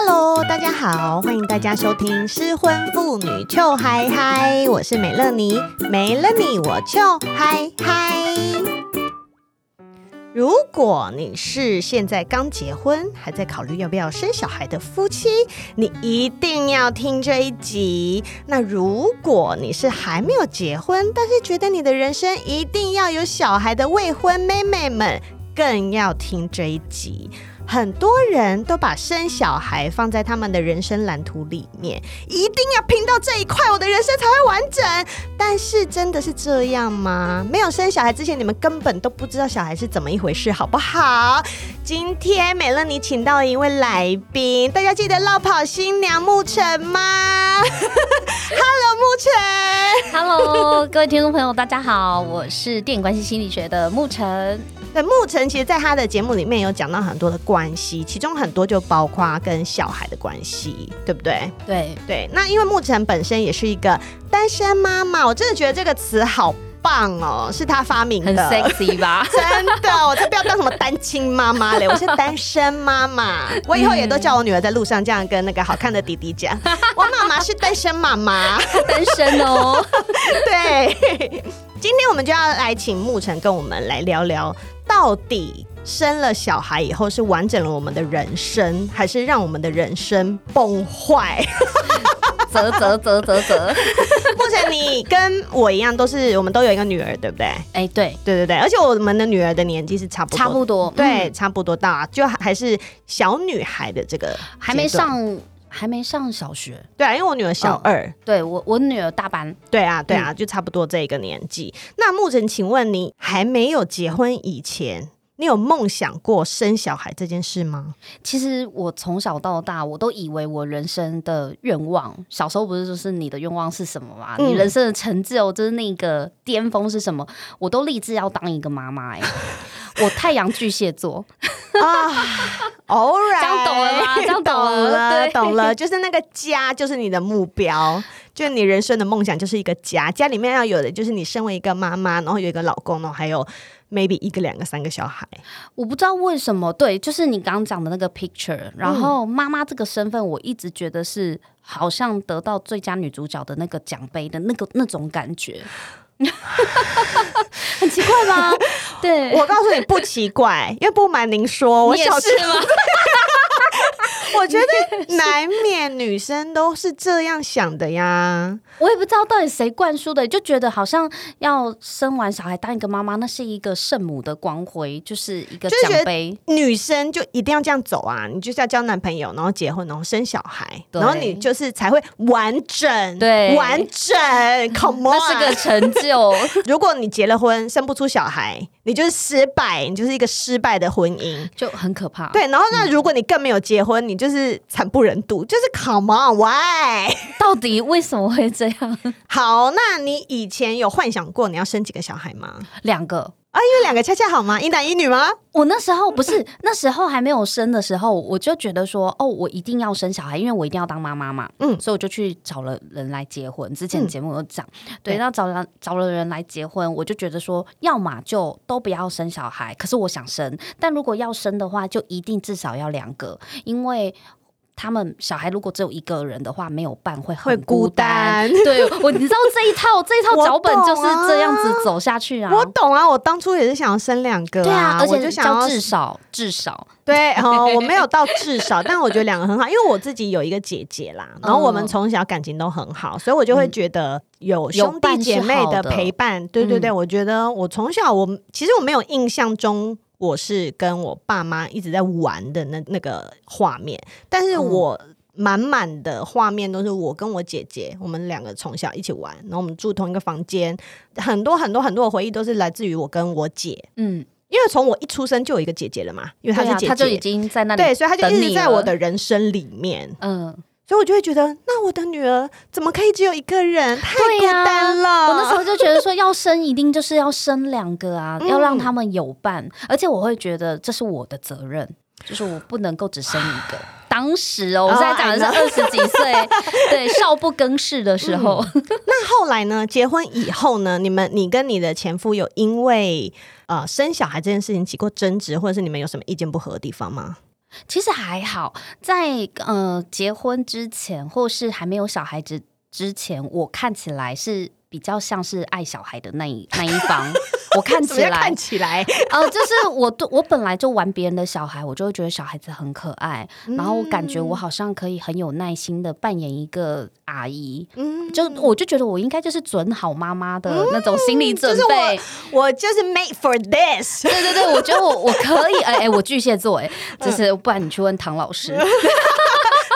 Hello，大家好，欢迎大家收听失婚妇女就嗨嗨我是美乐妮，没了你我 Chill High High。如果你是现在刚结婚，还在考虑要不要生小孩的夫妻，你一定要听这一集。那如果你是还没有结婚，但是觉得你的人生一定要有小孩的未婚妹妹们，更要听这一集。很多人都把生小孩放在他们的人生蓝图里面，一定要拼到这一块，我的人生才会完整。但是真的是这样吗？没有生小孩之前，你们根本都不知道小孩是怎么一回事，好不好？今天美乐妮请到了一位来宾，大家记得落跑新娘牧晨吗？Hello，牧晨。Hello，各位听众朋友，大家好，我是电影关系心理学的牧晨。对，牧晨其实在他的节目里面有讲到很多的关系，其中很多就包括跟小孩的关系，对不对？对对。那因为牧晨本身也是一个单身妈妈，我真的觉得这个词好棒哦，是他发明的，很 sexy 吧？真的，我才不要当什么单亲妈妈嘞，我是单身妈妈。我以后也都叫我女儿在路上这样跟那个好看的弟弟讲，我妈妈是单身妈妈，单身哦。对，今天我们就要来请牧晨跟我们来聊聊。到底生了小孩以后是完整了我们的人生，还是让我们的人生崩坏？啧啧啧啧啧！牧晨，你跟我一样，都是我们都有一个女儿，对不对？哎、欸，对对对对，而且我们的女儿的年纪是差不多，差不多，对，差不多大，就还是小女孩的这个，还没上，还没上小学。对啊，因为我女儿小二，哦、对我我女儿大班。对啊，对啊，就差不多这个年纪。嗯、那牧晨，请问你还没有结婚以前？你有梦想过生小孩这件事吗？其实我从小到大，我都以为我人生的愿望，小时候不是就是你的愿望是什么吗？嗯、你人生的成就就是那个巅峰是什么？我都立志要当一个妈妈哎，我太阳巨蟹座 啊 right，这样懂了吗？这样懂了，懂了，就是那个家，就是你的目标，就你人生的梦想就是一个家，家里面要有的就是你身为一个妈妈，然后有一个老公，然后还有。Maybe 一个、两个、三个小孩，我不知道为什么。对，就是你刚刚讲的那个 picture，然后妈妈这个身份，我一直觉得是好像得到最佳女主角的那个奖杯的那个那种感觉，很奇怪吗？对，我告诉你不奇怪，因为不瞒您说，我小时候。我觉得难免女生都是这样想的呀。我也不知道到底谁灌输的，就觉得好像要生完小孩当一个妈妈，那是一个圣母的光辉，就是一个奖杯。女生就一定要这样走啊！你就是要交男朋友，然后结婚，然后生小孩，然后你就是才会完整，对，完整。Come on，那是个成就。如果你结了婚生不出小孩，你就是失败，你就是一个失败的婚姻，就很可怕。对，然后那如果你更没有结婚，你就是惨不忍睹，就是 Come on，Why？到底为什么会这样？好，那你以前有幻想过你要生几个小孩吗？两个。啊，因为两个恰恰好吗？一男一女吗？我那时候不是 那时候还没有生的时候，我就觉得说，哦，我一定要生小孩，因为我一定要当妈妈嘛。嗯，所以我就去找了人来结婚。之前节目有讲，嗯、对，那找了找了人来结婚，我就觉得说，要么就都不要生小孩。可是我想生，但如果要生的话，就一定至少要两个，因为。他们小孩如果只有一个人的话，没有伴会很孤单。孤单 对我，你知道这一套这一套脚本就是这样子走下去啊。我懂啊，我当初也是想要生两个、啊，对啊，而且就想要至少至少对哦，我没有到至少，但我觉得两个很好，因为我自己有一个姐姐啦，然后我们从小感情都很好，所以我就会觉得有兄弟姐妹的陪伴。对对对，我觉得我从小我其实我没有印象中。我是跟我爸妈一直在玩的那那个画面，但是我满满的画面都是我跟我姐姐，我们两个从小一起玩，然后我们住同一个房间，很多很多很多的回忆都是来自于我跟我姐，嗯，因为从我一出生就有一个姐姐了嘛，因为她是姐姐，她、啊、就已经在那里，对，所以她就一直在我的人生里面，嗯。所以，我就会觉得，那我的女儿怎么可以只有一个人？太孤单了。啊、我那时候就觉得说，要生一定就是要生两个啊，嗯、要让他们有伴。而且，我会觉得这是我的责任，就是我不能够只生一个。当时哦，我现在讲的是二十几岁，对，少不更事的时候。嗯、那后来呢？结婚以后呢？你们，你跟你的前夫有因为呃生小孩这件事情起过争执，或者是你们有什么意见不合的地方吗？其实还好，在呃结婚之前，或是还没有小孩子之前，我看起来是。比较像是爱小孩的那一 那一方，我看起来。看起来，呃，就是我对我本来就玩别人的小孩，我就会觉得小孩子很可爱，嗯、然后我感觉我好像可以很有耐心的扮演一个阿姨，嗯，就我就觉得我应该就是准好妈妈的那种心理准备，嗯就是、我，我就是 made for this，对对对，我觉得我我可以，哎哎，我巨蟹座，哎，就是不然你去问唐老师。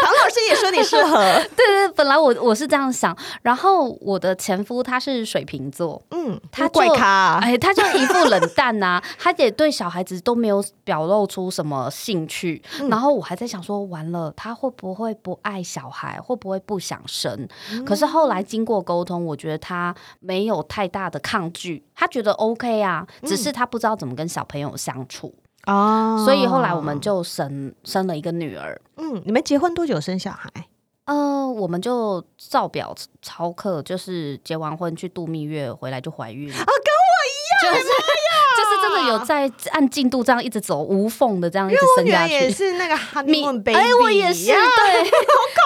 唐老师也说你适合，对对，本来我我是这样想，然后我的前夫他是水瓶座，嗯，他就怪咖、啊，哎，他就一副冷淡呐、啊，他也对小孩子都没有表露出什么兴趣，嗯、然后我还在想说，完了，他会不会不爱小孩，会不会不想生？嗯、可是后来经过沟通，我觉得他没有太大的抗拒，他觉得 OK 啊，只是他不知道怎么跟小朋友相处。哦，oh, 所以后来我们就生生了一个女儿。嗯，你们结婚多久生小孩？呃，我们就照表操课，就是结完婚去度蜜月，回来就怀孕了。啊，跟我一样，的有在按进度这样一直走，无缝的这样一直生下去。也是那个 honeymoon baby，哎，我也是，对，好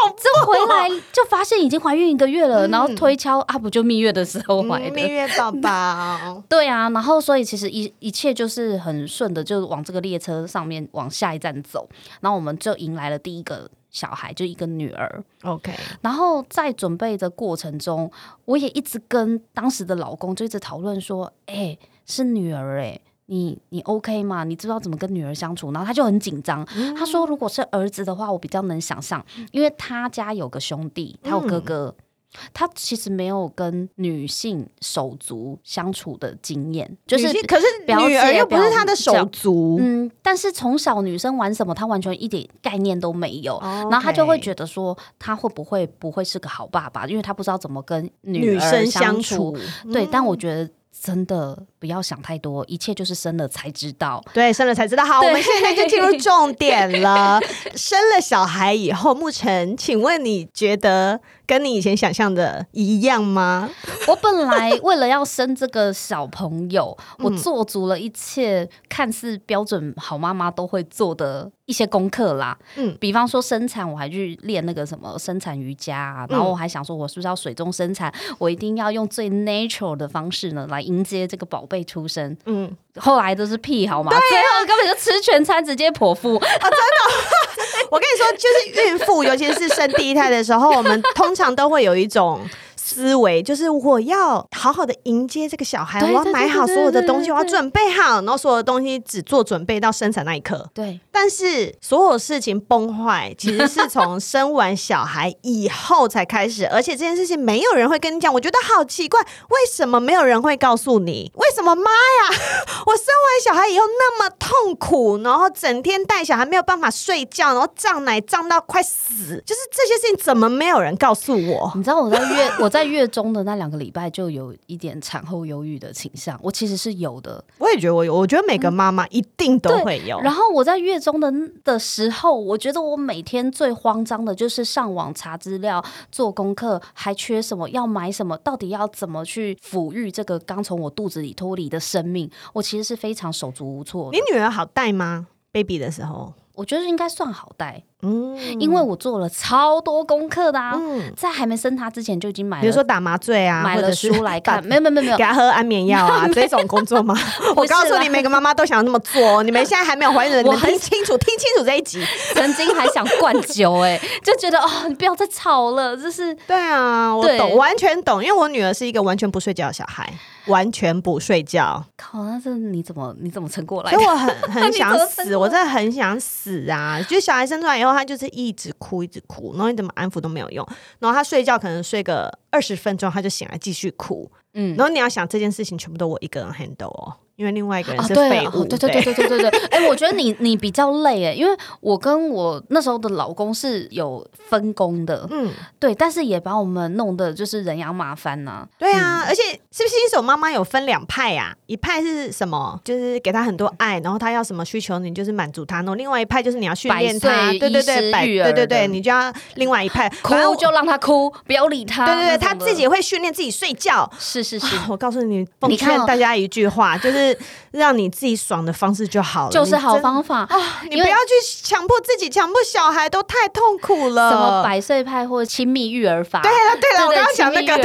恐怖。这回来就发现已经怀孕一个月了，嗯、然后推敲啊，不就蜜月的时候怀的、嗯、蜜月宝宝。对啊，然后所以其实一一切就是很顺的，就往这个列车上面往下一站走，然后我们就迎来了第一个小孩，就一个女儿。OK，然后在准备的过程中，我也一直跟当时的老公就一直讨论说，哎、欸，是女儿哎、欸。你你 OK 吗？你知道怎么跟女儿相处？然后他就很紧张。嗯、他说：“如果是儿子的话，我比较能想象，因为他家有个兄弟，他有哥哥，嗯、他其实没有跟女性手足相处的经验，就是可是女儿又不是他的手足，嗯，但是从小女生玩什么，他完全一点概念都没有。哦、然后他就会觉得说，他会不会不会是个好爸爸？因为他不知道怎么跟女儿相处。相处对，嗯、但我觉得真的。”不要想太多，一切就是生了才知道。对，生了才知道。好，我们现在就进入重点了。生了小孩以后，沐晨，请问你觉得跟你以前想象的一样吗？我本来为了要生这个小朋友，我做足了一切看似标准好妈妈都会做的一些功课啦。嗯，比方说生产，我还去练那个什么生产瑜伽啊。然后我还想说，我是不是要水中生产？我一定要用最 natural 的方式呢，来迎接这个宝贝。出生，嗯，后来都是屁，好吗？最后根本就吃全餐，直接剖腹啊！真的，我跟你说，就是孕妇，尤其是生第一胎的时候，我们通常都会有一种。思维就是我要好好的迎接这个小孩，我要买好所有的东西，我要准备好，然后所有的东西只做准备到生产那一刻。对，但是所有事情崩坏其实是从生完小孩以后才开始，而且这件事情没有人会跟你讲。我觉得好奇怪，为什么没有人会告诉你？为什么妈呀，我生完小孩以后那么痛苦，然后整天带小孩没有办法睡觉，然后胀奶胀到快死，就是这些事情怎么没有人告诉我？你知道我在月 我。在月中的那两个礼拜就有一点产后忧郁的倾向，我其实是有的。我也觉得我有，我觉得每个妈妈一定都会有。嗯、然后我在月中的的时候，我觉得我每天最慌张的就是上网查资料、做功课，还缺什么要买什么，到底要怎么去抚育这个刚从我肚子里脱离的生命。我其实是非常手足无措。你女儿好带吗？Baby 的时候，我觉得应该算好带。嗯，因为我做了超多功课的啊，嗯、在还没生他之前就已经买了，比如说打麻醉啊，买了书来看，没有没有没有，给他喝安眠药啊，这种工作吗？我告诉你，每个妈妈都想要那么做。你们现在还没有怀孕的，我很清楚，听清楚这一集。曾经还想灌酒，哎，就觉得哦，你不要再吵了，这是对啊，我懂，完全懂，因为我女儿是一个完全不睡觉的小孩，完全不睡觉。靠，那这你怎么你怎么撑过来的？所以我很 很想死，我真的很想死啊！就小孩生出来以后他就是一直哭，一直哭，然后你怎么安抚都没有用。然后他睡觉可能睡个二十分钟，他就醒来继续哭。嗯，然后你要想这件事情全部都我一个人 handle 哦，因为另外一个人是废物。对对对对对对对。哎，我觉得你 你比较累哎，因为我跟我那时候的老公是有分工的。嗯，对，但是也把我们弄得就是人仰马翻呐。对啊，而且是不是新手妈妈有分两派呀、啊？一派是什么？就是给他很多爱，然后他要什么需求，你就是满足他。然后另外一派就是你要训练他，对对对，百对对对，你就要另外一派哭就让他哭，不要理他。对对对，他自己会训练自己睡觉。是是是，我告诉你，奉劝大家一句话，就是让你自己爽的方式就好了，就是好方法啊！你不要去强迫自己，强迫小孩都太痛苦了。什么百岁派或者亲密育儿法？对了对了，我刚刚讲那个。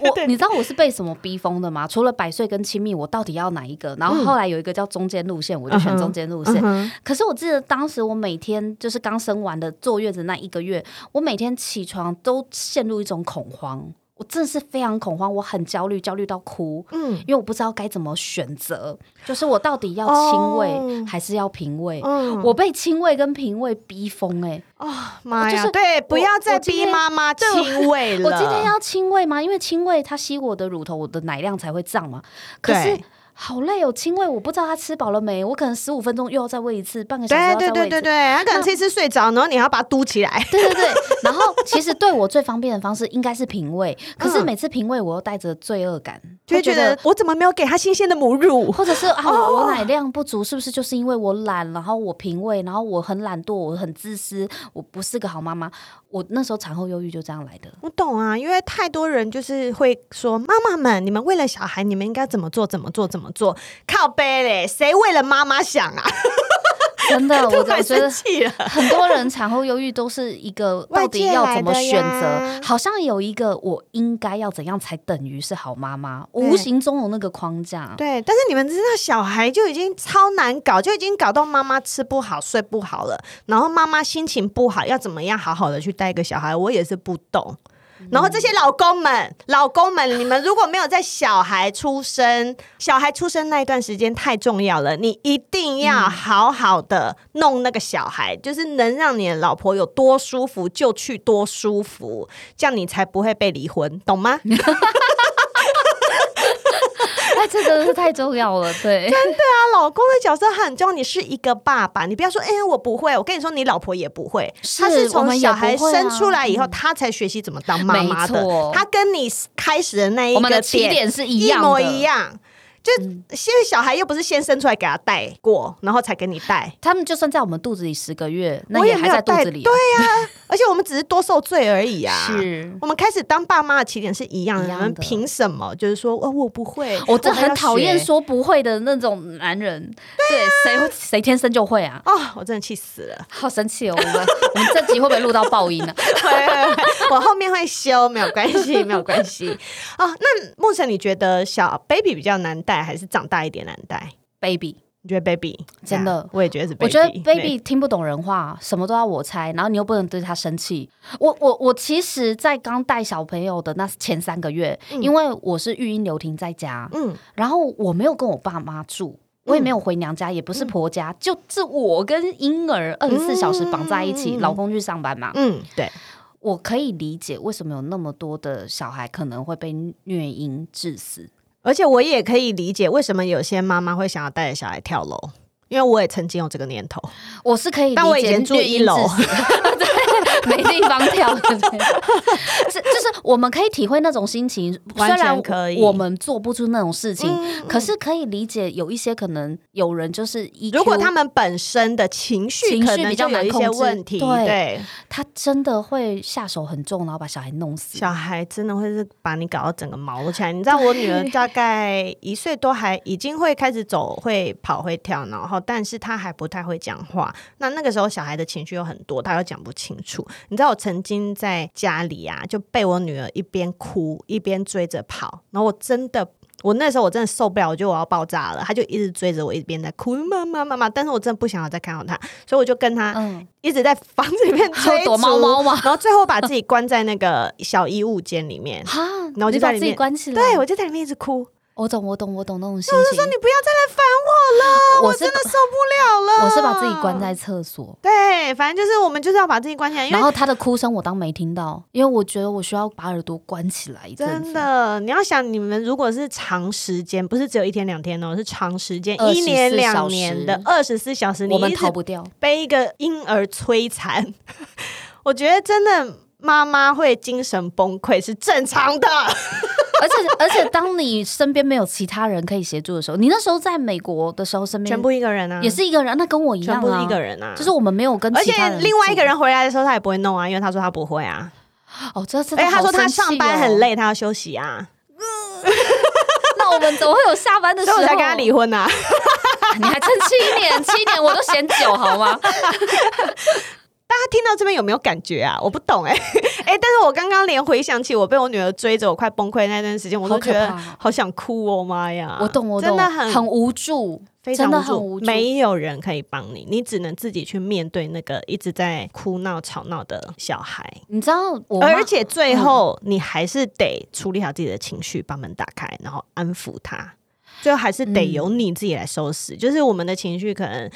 我你知道我是被什么逼疯的吗？除了百岁跟亲密，我到底要哪一个？然后后来有一个叫中间路线，我就选中间路线。嗯嗯、可是我记得当时我每天就是刚生完的坐月子那一个月，我每天起床都陷入一种恐慌。我真的是非常恐慌，我很焦虑，焦虑到哭。嗯，因为我不知道该怎么选择，就是我到底要亲喂还是要平喂？嗯，我被亲喂跟平喂逼疯哎、欸！哦妈呀！就是对，不要再逼妈妈亲喂了。我今天要亲喂吗？因为亲喂它吸我的乳头，我的奶量才会胀嘛。可是。好累哦，亲喂，我不知道他吃饱了没，我可能十五分钟又要再喂一次，半个小时。对对对对对，他可能吃一次睡着，然后你还要把它嘟起来。对对对，然后其实对我最方便的方式应该是平喂，可是每次平喂我又带着罪恶感，就会觉得我怎么没有给他新鲜的母乳，或者是啊我奶量不足，是不是就是因为我懒，然后我平喂，然后我很懒惰，我很自私，我不是个好妈妈。我那时候产后忧郁就这样来的。我懂啊，因为太多人就是会说，妈妈们，你们为了小孩，你们应该怎么做？怎么做？怎么做？靠背嘞，谁为了妈妈想啊？真的，我觉得很多人产后忧郁都是一个 到底要怎么选择？好像有一个我应该要怎样才等于是好妈妈，无形中有那个框架。对，但是你们知道，小孩就已经超难搞，就已经搞到妈妈吃不好、睡不好了，然后妈妈心情不好，要怎么样好好的去带一个小孩，我也是不懂。然后这些老公们，老公们，你们如果没有在小孩出生、小孩出生那一段时间太重要了，你一定要好好的弄那个小孩，嗯、就是能让你的老婆有多舒服就去多舒服，这样你才不会被离婚，懂吗？这真的是太重要了，对，真的啊，老公的角色很重要。你是一个爸爸，你不要说，哎、欸，我不会。我跟你说，你老婆也不会。是他是从小孩生出来以后，他才学习怎么当妈妈的。错他跟你开始的那一个点起点是一样的，一模一样。就现在小孩又不是先生出来给他带过，然后才给你带。他们就算在我们肚子里十个月，那也还在肚子里。对呀、啊，而且我们只是多受罪而已啊。是，我们开始当爸妈的起点是一样的。你们凭什么就是说，哦，我不会？我真的很讨厌说不会的那种男人。对，谁谁天生就会啊？哦，我真的气死了，好生气哦！我们我们这集会不会录到爆音 呢？我后面会修，没有关系，没有关系。哦，那牧尘，你觉得小 baby 比较难带？还是长大一点难带？Baby，你觉得 Baby 真的？我也觉得是。我觉得 Baby 听不懂人话，什么都要我猜，然后你又不能对他生气。我我我，其实，在刚带小朋友的那前三个月，因为我是育婴留停在家，嗯，然后我没有跟我爸妈住，我也没有回娘家，也不是婆家，就是我跟婴儿二十四小时绑在一起，老公去上班嘛，嗯，对，我可以理解为什么有那么多的小孩可能会被虐婴致死。而且我也可以理解为什么有些妈妈会想要带着小孩跳楼，因为我也曾经有这个念头。我是可以理解，但我以前住一楼。没地方跳，是就是我们可以体会那种心情，完全可以。我们做不出那种事情，嗯、可是可以理解有一些可能有人就是一，如果他们本身的情绪情绪比较有一些问题，对，对他真的会下手很重，然后把小孩弄死。小孩真的会是把你搞到整个毛起来。你知道我女儿大概一岁多，还已经会开始走，会跑，会跳，然后但是她还不太会讲话。那那个时候小孩的情绪有很多，她又讲不清楚。你知道我曾经在家里啊，就被我女儿一边哭一边追着跑，然后我真的，我那时候我真的受不了，我觉得我要爆炸了。她就一直追着我，一边在哭，妈妈妈妈。但是我真的不想要再看到她，所以我就跟她一直在房子里面 追躲猫猫嘛，然后最后把自己关在那个小衣物间里面，然后我就在里面自己关起来，对我就在里面一直哭。我懂，我懂，我懂那种心情。我就说你不要再来烦我了，我，我真的受不了了。我是把自己关在厕所。对，反正就是我们就是要把自己关起来。然后他的哭声我当没听到，因为我觉得我需要把耳朵关起来一阵子。真的，你要想你们如果是长时间，不是只有一天两天哦，是长时间，一年两年的二十四小时，我们逃不掉。被一个婴儿摧残，我觉得真的妈妈会精神崩溃是正常的。而 且而且，当你身边没有其他人可以协助的时候，你那时候在美国的时候，身边全部一个人啊，也是一个人，那跟我一样啊，全部一个人啊，就是我们没有跟其他人，而且另外一个人回来的时候，他也不会弄啊，因为他说他不会啊。哦，这是，哎，他说他上班很累，他要休息啊。那我们怎么会有下班的时候？所以我才跟他离婚啊。你还撑七年，七年我都嫌久，好吗？大家听到这边有没有感觉啊？我不懂哎、欸、哎、欸，但是我刚刚连回想起我被我女儿追着，我快崩溃那段时间，我都觉得好想哭哦妈呀！我懂，我懂，真的很很无助，非常无助，无助没有人可以帮你，你只能自己去面对那个一直在哭闹吵闹的小孩。你知道我，而且最后你还是得处理好自己的情绪，把门打开，然后安抚他。最后还是得由你自己来收拾，嗯、就是我们的情绪可能。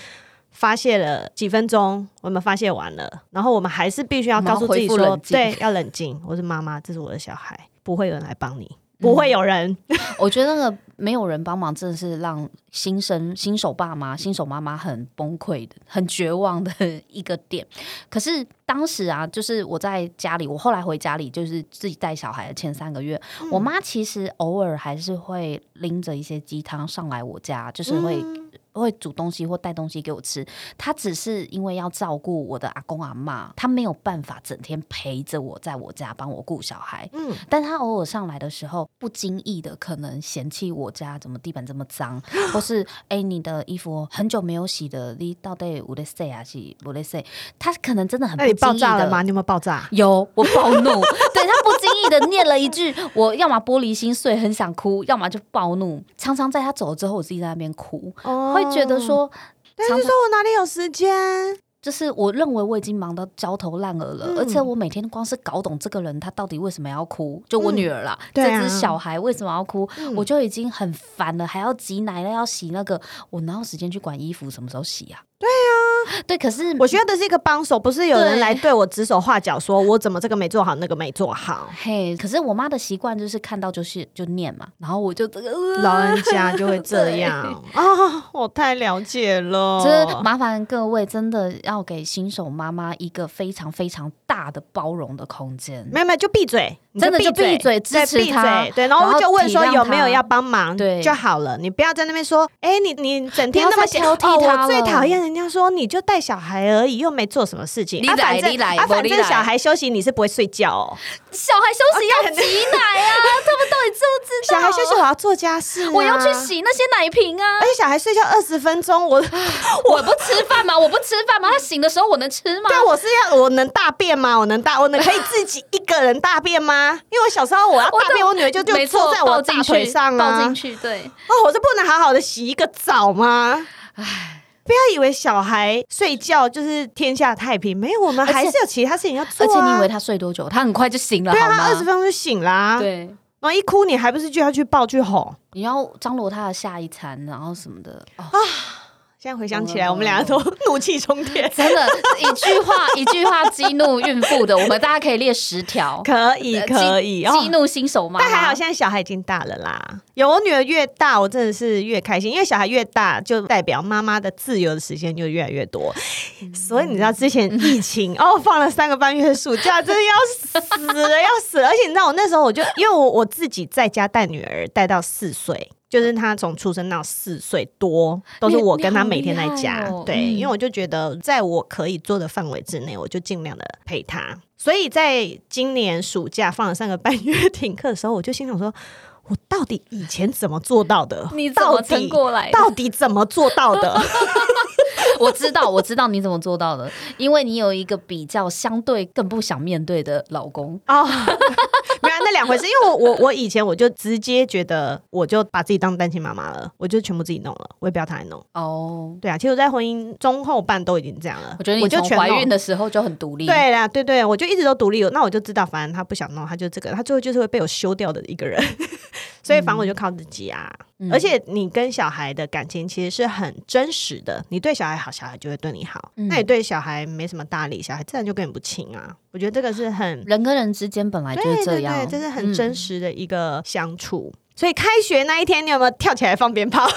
发泄了几分钟，我们发泄完了，然后我们还是必须要告诉自己说，对，要冷静。我是妈妈，这是我的小孩，不会有人来帮你，不会有人。嗯、我觉得那个没有人帮忙，真的是让新生、新手爸妈、新手妈妈很崩溃的、很绝望的一个点。可是当时啊，就是我在家里，我后来回家里，就是自己带小孩的前三个月，嗯、我妈其实偶尔还是会拎着一些鸡汤上来我家，就是会。嗯会煮东西或带东西给我吃，他只是因为要照顾我的阿公阿妈，他没有办法整天陪着我在我家帮我顾小孩。嗯，但他偶尔上来的时候，不经意的可能嫌弃我家怎么地板这么脏，或是哎、欸、你的衣服很久没有洗的，你到底有在洗还是不在洗？他可能真的很不经意的。那你爆炸了吗？你有没有爆炸？有，我暴怒。对，他不经意的念了一句，我要么玻璃心碎，很想哭，要么就暴怒。常常在他走了之后，我自己在那边哭。哦。会觉得说，但是说我哪里有时间？就是我认为我已经忙到焦头烂额了，嗯、而且我每天光是搞懂这个人他到底为什么要哭，就我女儿啦，嗯、这只小孩为什么要哭，嗯、我就已经很烦了，还要挤奶了，要洗那个，我哪有时间去管衣服什么时候洗呀、啊？对呀、啊，对，可是我需要的是一个帮手，不是有人来对我指手画脚，说我怎么这个没做好，那个没做好。嘿，可是我妈的习惯就是看到就是就念嘛，然后我就这个、呃、老人家就会这样 啊、哦，我太了解了。就是麻烦各位真的要给新手妈妈一个非常非常大的包容的空间。没有没有，就闭嘴，真的就闭嘴，支持他，对，然后就问说有没有要帮忙，对就好了。你不要在那边说，哎，你你整天那么挑剔他、哦，我最讨厌。人家说你就带小孩而已，又没做什么事情。啊，反正啊，反正小孩休息你是不会睡觉哦。小孩休息要挤奶啊，他们到底知不知道？小孩休息我要做家事，我要去洗那些奶瓶啊。而且小孩睡觉二十分钟，我 我不吃饭吗？我不吃饭吗？他醒的时候我能吃吗？对，我是要我能大便吗？我能大，我能可以自己一个人大便吗？因为我小时候我要大便，我女儿就就坐在我大腿上啊，抱进去。对，哦，我就不能好好的洗一个澡吗？唉。不要以为小孩睡觉就是天下太平，没有，我们还是有其他事情要做啊。而且你以为他睡多久？他很快就醒了，对？他二十分钟就醒啦。对，然后一哭，你还不是就要去抱去哄？你要张罗他的下一餐，然后什么的啊。现在回想起来，我们两个都 怒气冲天，真的，一句话一句话激怒孕妇的，我们大家可以列十条，可以可以激怒新手妈。但还好，现在小孩已经大了啦。有我女儿越大，我真的是越开心，因为小孩越大，就代表妈妈的自由的时间就越来越多。所以你知道，之前疫情 哦，放了三个半月的暑假，真的要死了，要死了。而且你知道，我那时候我就因为我我自己在家带女儿，带到四岁。就是他从出生到四岁多，都是我跟他每天在家。哦、对，因为我就觉得在我可以做的范围之内，我就尽量的陪他。所以在今年暑假放了三个半月停课的时候，我就心想说：我到底以前怎么做到的？你怎么撑过来的？到底怎么做到的？我知道，我知道你怎么做到的，因为你有一个比较相对更不想面对的老公 哦。没有那两回事，因为我我我以前我就直接觉得，我就把自己当单亲妈妈了，我就全部自己弄了，我也不要他来弄。哦，对啊，其实我在婚姻中后半都已经这样了。我觉得你从怀孕的时候就很独立。对啦，对对，我就一直都独立。那我就知道，反正他不想弄，他就这个，他最后就是会被我休掉的一个人。所以，反正我就靠自己啊。嗯、而且，你跟小孩的感情其实是很真实的。你对小孩好，小孩就会对你好。嗯、那你对小孩没什么大理，小孩自然就跟你不亲啊。我觉得这个是很人跟人之间本来就是这样，对对对，这是很真实的一个相处。嗯、所以，开学那一天，你有没有跳起来放鞭炮？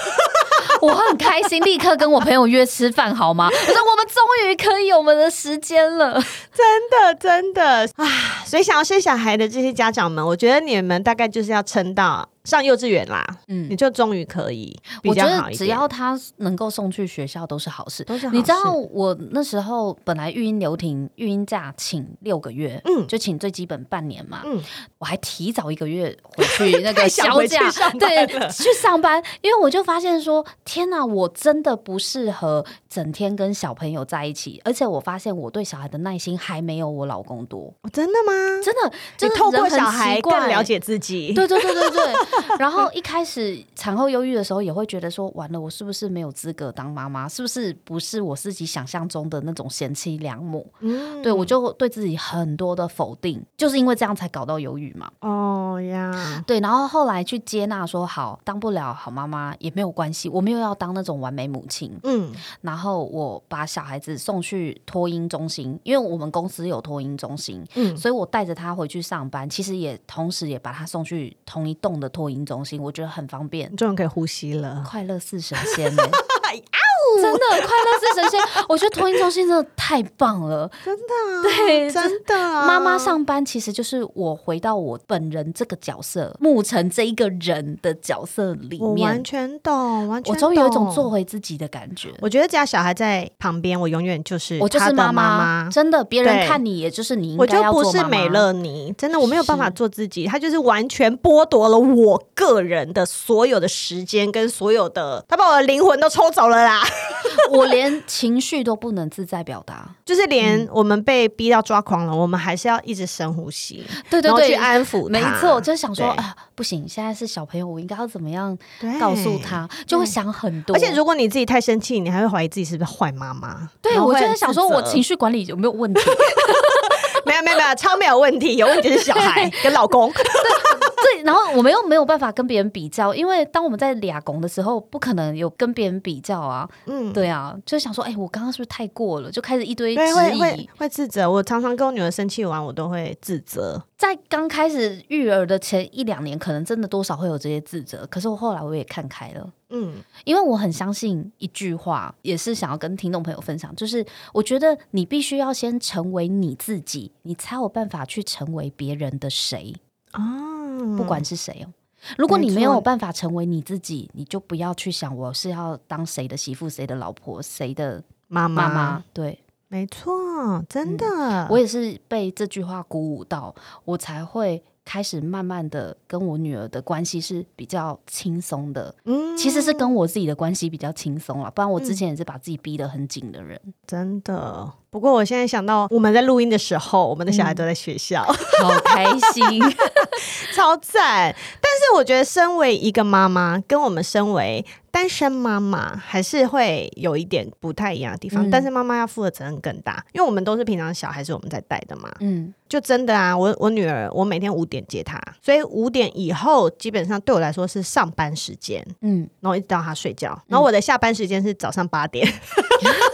我很开心，立刻跟我朋友约吃饭，好吗？我说我们终于可以有我们的时间了，真的真的啊！所以想要生小孩的这些家长们，我觉得你们大概就是要撑到。上幼稚园啦，嗯，你就终于可以比较好一点。我觉得只要他能够送去学校都是好事，都是好事。你知道我那时候本来育婴留停，育婴假请六个月，嗯，就请最基本半年嘛，嗯，我还提早一个月回去那个 休假，对，去上班，因为我就发现说，天哪，我真的不适合整天跟小朋友在一起，而且我发现我对小孩的耐心还没有我老公多。哦，真的吗？真的，就透过小孩更了解自己。对对对对对。然后一开始产后忧郁的时候，也会觉得说，完了，我是不是没有资格当妈妈？是不是不是我自己想象中的那种贤妻良母？嗯，对，我就对自己很多的否定，就是因为这样才搞到忧郁嘛。哦呀，对，然后后来去接纳说，好，当不了好妈妈也没有关系，我没有要当那种完美母亲。嗯，然后我把小孩子送去托婴中心，因为我们公司有托婴中心，嗯，所以我带着他回去上班，其实也同时也把他送去同一栋的托婴中心，我觉得很方便，终于可以呼吸了，快乐似神仙。真的 快乐是神仙，我觉得托婴中心真的太棒了，真的、啊，对，真的、啊。妈妈上班其实就是我回到我本人这个角色，牧尘这一个人的角色里面，完全懂，完全懂。我终于有一种做回自己的感觉。我觉得只要小孩在旁边，我永远就是我就是妈妈，真的，别人看你也就是你应该要做妈妈。我就不是美乐妮，真的，我没有办法做自己，他就是完全剥夺了我个人的所有的时间跟所有的，他把我的灵魂都抽走了啦。我连情绪都不能自在表达，就是连我们被逼到抓狂了，嗯、我们还是要一直深呼吸，对对对，去安抚他。没错，就是想说啊，不行，现在是小朋友，我应该要怎么样告诉他？就会想很多。而且如果你自己太生气，你还会怀疑自己是不是坏妈妈。对，我就是想说，我情绪管理有没有问题？没有没有没有，超没有问题，有问题是小孩 跟老公。对，然后我们又没有办法跟别人比较，因为当我们在俩拱的时候，不可能有跟别人比较啊。嗯，对啊，就想说，哎，我刚刚是不是太过了？就开始一堆质疑，会自责。我常常跟我女儿生气完，我都会自责。在刚开始育儿的前一两年，可能真的多少会有这些自责。可是我后来我也看开了，嗯，因为我很相信一句话，也是想要跟听众朋友分享，就是我觉得你必须要先成为你自己，你才有办法去成为别人的谁啊。不管是谁哦，如果你没有办法成为你自己，你就不要去想我是要当谁的媳妇、谁的老婆、谁的妈妈。妈妈。对，没错，真的，嗯，我也是被这句话鼓舞到，我才会。开始慢慢的跟我女儿的关系是比较轻松的，嗯，其实是跟我自己的关系比较轻松了，不然我之前也是把自己逼得很紧的人，嗯，真的。不过我现在想到我们在录音的时候，我们的小孩都在学校，嗯、好开心，超赞。但是我觉得，身为一个妈妈，跟我们身为单身妈妈还是会有一点不太一样的地方。但是妈妈要负的责任更大，因为我们都是平常小孩是我们在带的嘛。嗯，就真的啊，我我女儿，我每天五点接她，所以五点以后基本上对我来说是上班时间。嗯，然后一直到她睡觉，然后我的下班时间是早上八点，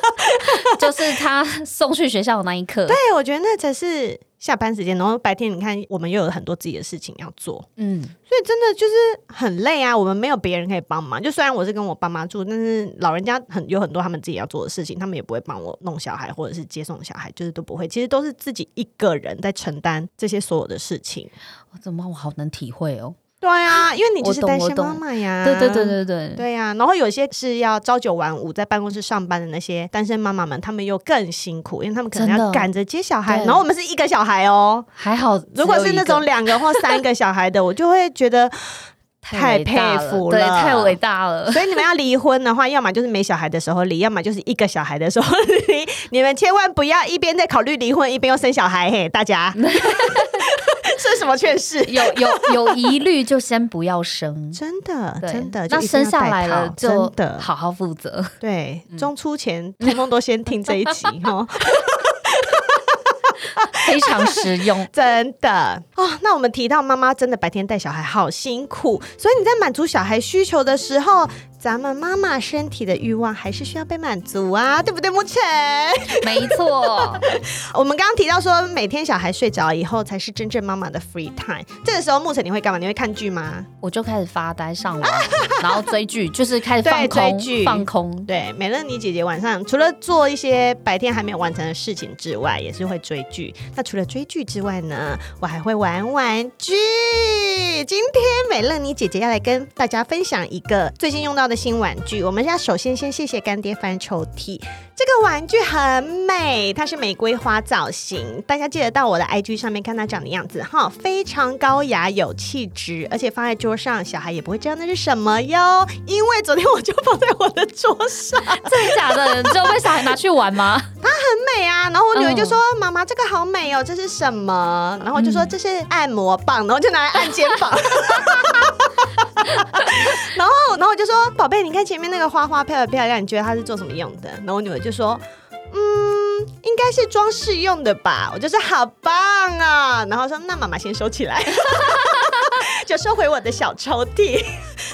就是他送去学校的那一刻。对，我觉得那才是。下班时间，然后白天你看，我们又有很多自己的事情要做，嗯，所以真的就是很累啊。我们没有别人可以帮忙，就虽然我是跟我爸妈住，但是老人家很有很多他们自己要做的事情，他们也不会帮我弄小孩或者是接送小孩，就是都不会。其实都是自己一个人在承担这些所有的事情。我怎么我好能体会哦。对啊，因为你就是单身妈妈呀，对对对对对，对呀、啊。然后有些是要朝九晚五在办公室上班的那些单身妈妈们，他们又更辛苦，因为他们可能要赶着接小孩。然后我们是一个小孩哦，还好。如果是那种两个或三个小孩的，我就会觉得 太佩服了，对，太伟大了。所以你们要离婚的话，要么就是没小孩的时候离，要么就是一个小孩的时候离。你们千万不要一边在考虑离婚，一边又生小孩，嘿，大家。这 是什么劝世？有有有疑虑就先不要生，真的真的。那生下来了就好好负责。对，中出前通通都先听这一集 哦，非常实用，真的哦。那我们提到妈妈真的白天带小孩好辛苦，所以你在满足小孩需求的时候。咱们妈妈身体的欲望还是需要被满足啊，对不对，沐晨？没错。我们刚刚提到说，每天小孩睡着以后才是真正妈妈的 free time。这个时候，沐晨你会干嘛？你会看剧吗？我就开始发呆上网，然后追剧，就是开始放空。追剧放空。对，美乐妮姐姐晚上除了做一些白天还没有完成的事情之外，也是会追剧。那除了追剧之外呢，我还会玩玩具。今天美乐妮姐姐要来跟大家分享一个最近用到的新玩具。我们要首先先谢谢干爹翻抽屉，这个玩具很美，它是玫瑰花造型。大家记得到我的 IG 上面看它长的样子哈，非常高雅有气质，而且放在桌上，小孩也不会知道那是什么哟。因为昨天我就放在我的桌上，真的假的？你知道被小孩拿去玩吗？它很美啊，然后我女儿就说：“妈妈，这个好美哦，这是什么？”然后我就说：“这是按摩棒。”然后就拿来按肩膀。然后，然后我就说：“宝贝，你看前面那个花花漂不漂亮？你觉得它是做什么用的？”然后我女儿就就说：“嗯，应该是装饰用的吧。”我就说：“好棒啊！”然后说：“那妈妈先收起来。”就收回我的小抽屉。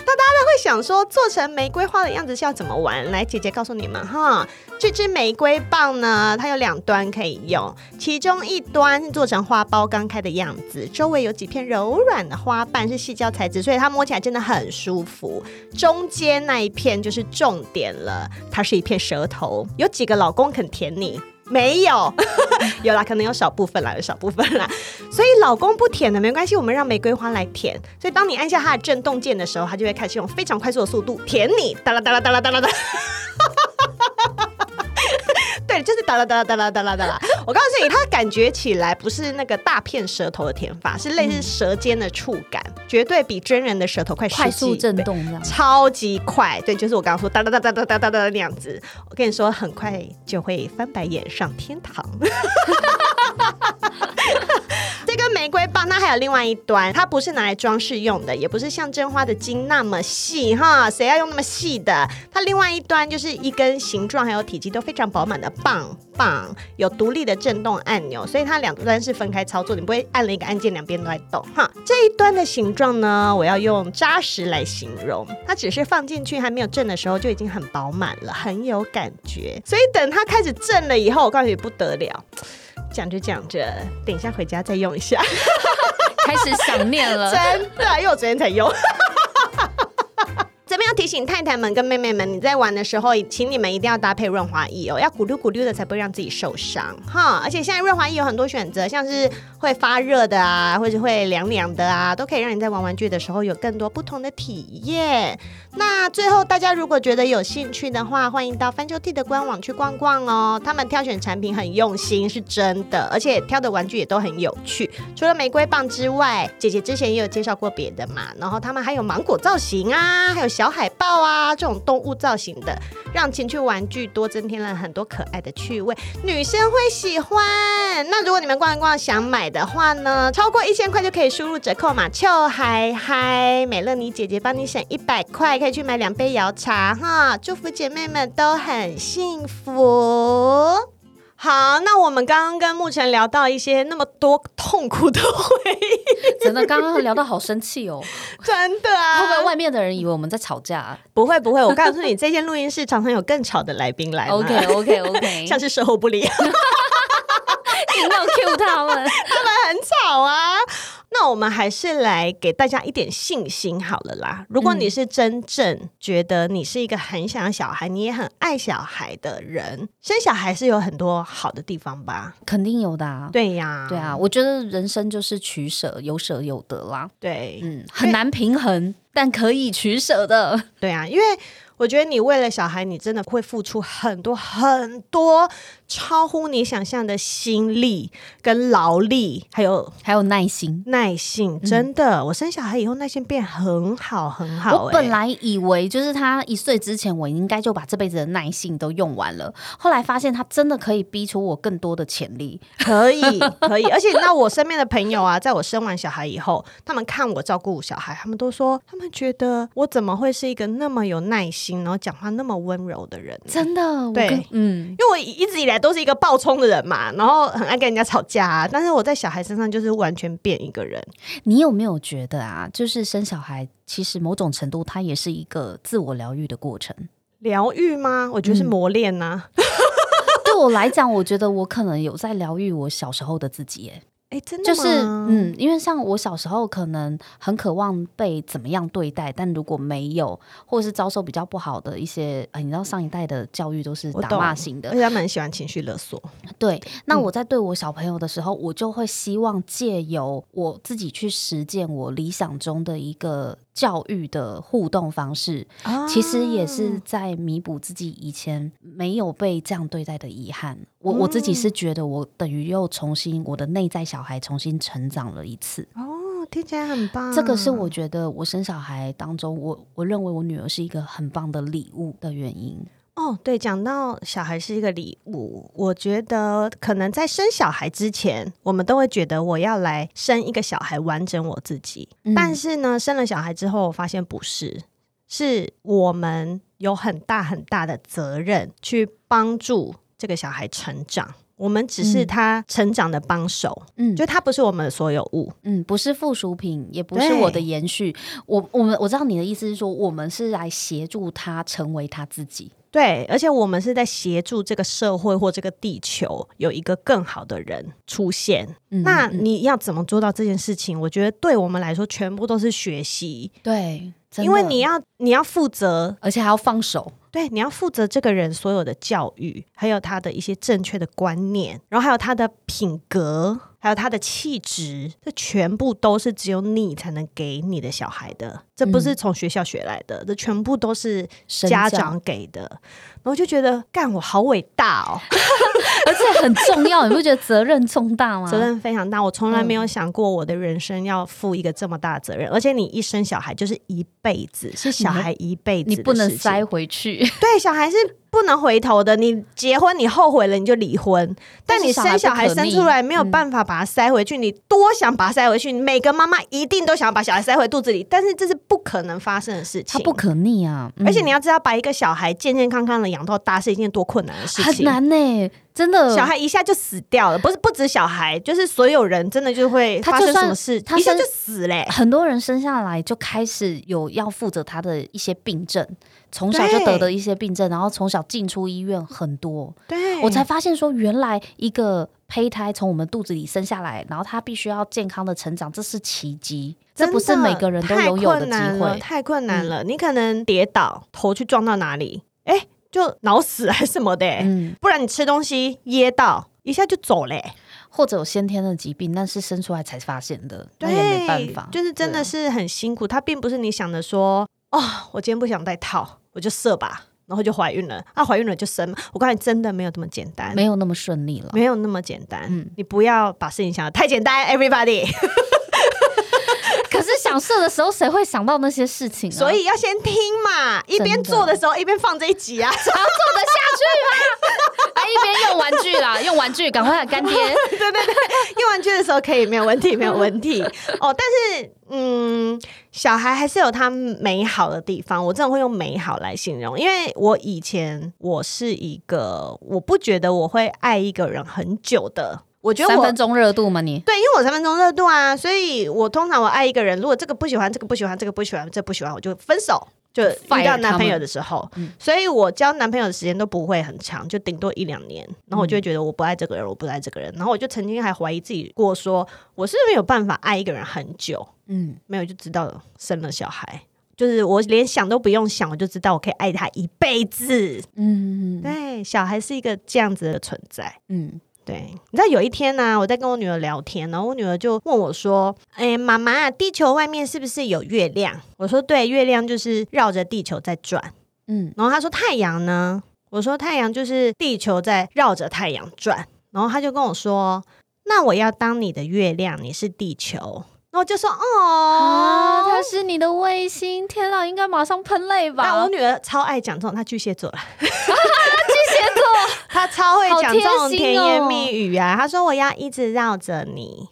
那大家都会想说，做成玫瑰花的样子是要怎么玩？来，姐姐告诉你们哈，这支玫瑰棒呢，它有两端可以用，其中一端是做成花苞刚开的样子，周围有几片柔软的花瓣，是矽胶材质，所以它摸起来真的很舒服。中间那一片就是重点了，它是一片舌头，有几个老公肯舔你？没有，有啦，可能有少部分啦，有少部分啦。所以老公不舔的没关系，我们让玫瑰花来舔。所以当你按下它的震动键的时候，它就会开始用非常快速的速度舔你，哒啦哒啦哒啦哒啦哒。对，就是哒啦哒啦哒啦哒啦哒啦。我告诉你，它感觉起来不是那个大片舌头的舔法，是类似舌尖的触感，绝对比真人的舌头快，快速震动，超级快。对，就是我刚刚说哒哒哒哒哒哒哒哒那样子。我跟你说，很快就会翻白眼上天堂。玫瑰棒，它还有另外一端，它不是拿来装饰用的，也不是像真花的茎那么细哈，谁要用那么细的？它另外一端就是一根形状还有体积都非常饱满的棒棒，有独立的震动按钮，所以它两端是分开操作，你不会按了一个按键两边都在动哈。这一端的形状呢，我要用扎实来形容，它只是放进去还没有震的时候就已经很饱满了，很有感觉，所以等它开始震了以后，我告诉你不得了。讲着讲着，等一下回家再用一下，开始想念了，真的，因为我昨天才用。这边提醒太太们跟妹妹们，你在玩的时候，请你们一定要搭配润滑液哦，要咕噜咕噜的，才不会让自己受伤哈。而且现在润滑液有很多选择，像是会发热的啊，或者会凉凉的啊，都可以让你在玩玩具的时候有更多不同的体验。那最后，大家如果觉得有兴趣的话，欢迎到翻抽屉的官网去逛逛哦。他们挑选产品很用心，是真的，而且挑的玩具也都很有趣。除了玫瑰棒之外，姐姐之前也有介绍过别的嘛。然后他们还有芒果造型啊，还有小。海海豹啊，这种动物造型的，让情趣玩具多增添了很多可爱的趣味，女生会喜欢。那如果你们逛一逛想买的话呢，超过一千块就可以输入折扣码“秋嗨嗨”，美乐妮姐姐帮你省一百块，可以去买两杯摇茶哈。祝福姐妹们都很幸福。好，那我们刚刚跟沐晨聊到一些那么多痛苦的回忆，真的，刚刚聊到好生气哦，真的啊，会不会外面的人以为我们在吵架？啊？不会不会，我告诉你，这间录音室常常有更吵的来宾来，OK OK OK，像是售后不理，你没有 cue 他们，他们很吵啊。那我们还是来给大家一点信心好了啦。如果你是真正觉得你是一个很想小孩，你也很爱小孩的人，生小孩是有很多好的地方吧？肯定有的啊。对呀，对啊。我觉得人生就是取舍，有舍有得啦。对，嗯，很难平衡，但可以取舍的。对啊，因为。我觉得你为了小孩，你真的会付出很多很多超乎你想象的心力跟劳力，还有还有耐心，耐心真的。嗯、我生小孩以后耐心变很好很好、欸。我本来以为就是他一岁之前，我应该就把这辈子的耐性都用完了，后来发现他真的可以逼出我更多的潜力。可以 可以，而且那我身边的朋友啊，在我生完小孩以后，他们看我照顾小孩，他们都说他们觉得我怎么会是一个那么有耐心。心，然后讲话那么温柔的人。真的，对，嗯，因为我一直以来都是一个暴冲的人嘛，然后很爱跟人家吵架啊。但是我在小孩身上就是完全变一个人。你有没有觉得啊？就是生小孩，其实某种程度它也是一个自我疗愈的过程。疗愈吗？我觉得是磨练呐、啊。嗯、对我来讲，我觉得我可能有在疗愈我小时候的自己。哎。哎，真的就是嗯，因为像我小时候可能很渴望被怎么样对待，但如果没有，或者是遭受比较不好的一些，呃，你知道上一代的教育都是打骂型的，而且他们很喜欢情绪勒索。对，那我在对我小朋友的时候，嗯、我就会希望借由我自己去实践我理想中的一个。教育的互动方式，啊、其实也是在弥补自己以前没有被这样对待的遗憾。我、嗯、我自己是觉得，我等于又重新我的内在小孩重新成长了一次。哦，听起来很棒。这个是我觉得我生小孩当中，我我认为我女儿是一个很棒的礼物的原因。哦，对，讲到小孩是一个礼物，我觉得可能在生小孩之前，我们都会觉得我要来生一个小孩完整我自己。嗯、但是呢，生了小孩之后，我发现不是，是我们有很大很大的责任去帮助这个小孩成长。我们只是他成长的帮手，嗯，就他不是我们的所有物，嗯，不是附属品，也不是我的延续。我我们我知道你的意思是说，我们是来协助他成为他自己。对，而且我们是在协助这个社会或这个地球有一个更好的人出现。嗯、那你要怎么做到这件事情？我觉得对我们来说，全部都是学习。对，因为你要你要负责，而且还要放手。对，你要负责这个人所有的教育，还有他的一些正确的观念，然后还有他的品格。还有他的气质，这全部都是只有你才能给你的小孩的，这不是从学校学来的，嗯、这全部都是家长给的。然后就觉得，干我好伟大哦，而且很重要，你不觉得责任重大吗？责任非常大，我从来没有想过我的人生要负一个这么大的责任。嗯、而且你一生小孩就是一辈子，是小孩一辈子你不能塞回去。对，小孩是。不能回头的，你结婚你后悔了你就离婚，但你生小孩生出来没有办法把它塞回去，嗯、你多想把它塞回去，每个妈妈一定都想要把小孩塞回肚子里，但是这是不可能发生的事情，它不可逆啊！嗯、而且你要知道，把一个小孩健健康康的养到大是一件多困难的事情，很难呢、欸，真的，小孩一下就死掉了，不是不止小孩，就是所有人真的就会发生什么事，他一下就死嘞、欸。很多人生下来就开始有要负责他的一些病症。从小就得的一些病症，然后从小进出医院很多，对，我才发现说，原来一个胚胎从我们肚子里生下来，然后它必须要健康的成长，这是奇迹，这不是每个人都拥有的机会，太困难了。你可能跌倒，头去撞到哪里，哎，就脑死还是什么的，嗯，不然你吃东西噎到一下就走嘞，或者有先天的疾病，那是生出来才发现的，那也没办法，就是真的是很辛苦。他并不是你想的说，哦，我今天不想戴套。我就射吧，然后就怀孕了。啊，怀孕了就生。我告诉你，真的没有这么简单，没有那么顺利了，没有那么简单。嗯，你不要把事情想得太简单，everybody。可是想射的时候，谁会想到那些事情？所以要先听嘛，一边做的时候一边放这一集啊，才要做得下去吗？啊，一边用玩具啦，用玩具，赶快干爹。对对对，用玩具的时候可以，没有问题，没有问题。哦，但是嗯，小孩还是有他美好的地方，我真的会用美好来形容，因为我以前我是一个，我不觉得我会爱一个人很久的。我觉得我三分钟热度吗？你对，因为我三分钟热度啊，所以我通常我爱一个人，如果这个不喜欢，这个不喜欢，这个不喜欢，这个不喜欢，我就分手，就遇到男朋友的时候，嗯、所以我交男朋友的时间都不会很长，就顶多一两年，然后我就会觉得我不爱这个人，我不爱这个人，然后我就曾经还怀疑自己过，说我是不是没有办法爱一个人很久？嗯，没有就知道，生了小孩，就是我连想都不用想，我就知道我可以爱他一辈子。嗯，对，小孩是一个这样子的存在。嗯。对，你知道有一天呢、啊，我在跟我女儿聊天，然后我女儿就问我说：“哎，妈妈，地球外面是不是有月亮？”我说：“对，月亮就是绕着地球在转。”嗯，然后她说：“太阳呢？”我说：“太阳就是地球在绕着太阳转。”然后她就跟我说：“那我要当你的月亮，你是地球。”然后我就说：“哦，她是你的卫星。”天啊，应该马上喷泪吧？那我女儿超爱讲这种，她巨蟹座了，巨蟹座。他超会讲这种甜言蜜语啊！他说我要一直绕着你，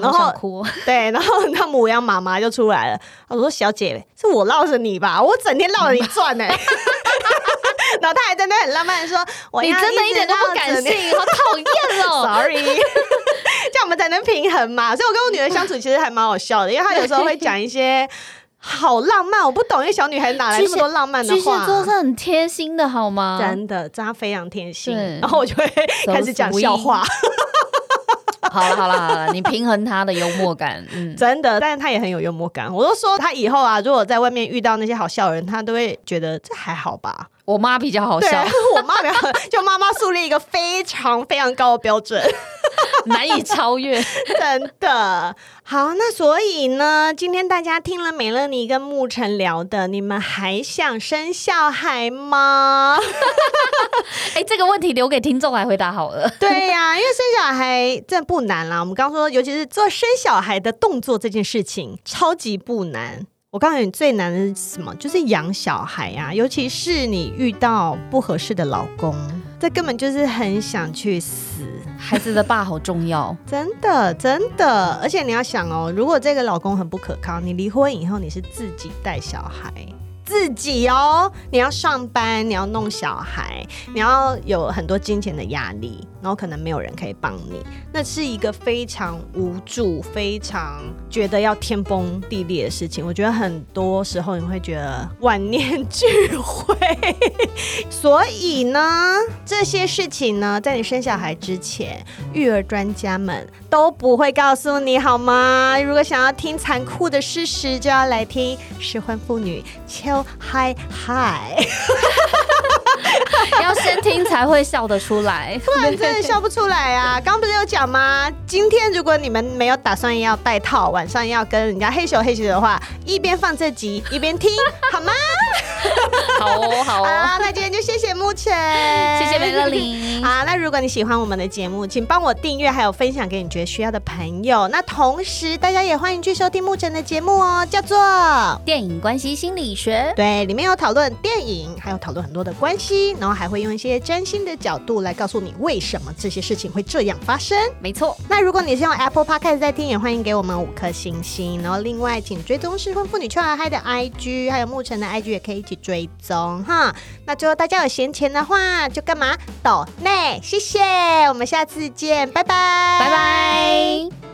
然后哭。对，然后那母羊妈妈就出来了。我说小姐，是我绕着你吧？我整天绕着你转呢。然后他还在那很浪漫的说：“我你真的一点都不感性，好讨厌哦。”Sorry，这样我们才能平衡嘛。所以我跟我女儿相处其实还蛮好笑的，因为她有时候会讲一些好浪漫，我不懂，因为小女孩哪来那么多浪漫的话？巨蟹座是很贴心的好吗？真的，她非常贴心。然后我就会开始讲笑话。好了好了好了，你平衡他的幽默感，嗯，真的，但是他也很有幽默感。我都说他以后啊，如果在外面遇到那些好笑的人，他都会觉得这还好吧。我妈比较好笑，我妈比较就妈妈树立一个非常非常高的标准，难以超越，真的。好，那所以呢，今天大家听了美乐妮跟牧晨聊的，你们还想生小孩吗？哎、欸，这个问题留给听众来回答好了。对呀、啊，因为生小孩真的不难啦。我们刚说，尤其是做生小孩的动作这件事情，超级不难。我告诉你，最难的是什么？就是养小孩啊，尤其是你遇到不合适的老公，这根本就是很想去死。孩子的爸好重要，真的真的。而且你要想哦，如果这个老公很不可靠，你离婚以后你是自己带小孩。自己哦，你要上班，你要弄小孩，你要有很多金钱的压力，然后可能没有人可以帮你，那是一个非常无助、非常觉得要天崩地裂的事情。我觉得很多时候你会觉得万念俱灰，所以呢，这些事情呢，在你生小孩之前，育儿专家们都不会告诉你，好吗？如果想要听残酷的事实，就要来听失婚妇女嗨嗨，要先听才会笑得出来，不然真的笑不出来啊！刚不是有讲吗？今天如果你们没有打算要戴套，晚上要跟人家嘿咻嘿咻的话，一边放这集一边听，好吗？好哦，好哦。好，那今天就谢谢牧尘，谢谢美乐妮。好，那如果你喜欢我们的节目，请帮我订阅，还有分享给你觉得需要的朋友。那同时，大家也欢迎去收听牧尘的节目哦，叫做《电影关系心理学》。对，里面有讨论电影，还有讨论很多的关系，然后还会用一些真心的角度来告诉你为什么这些事情会这样发生。没错。那如果你是用 Apple Podcast 在听，也欢迎给我们五颗星星。然后另外，请追踪失婚妇女秋嗨嗨的 IG，还有牧尘的 IG 也可以一起追踪哈。那最后大家有闲钱的话，就干嘛？抖内，谢谢，我们下次见，拜拜，拜拜。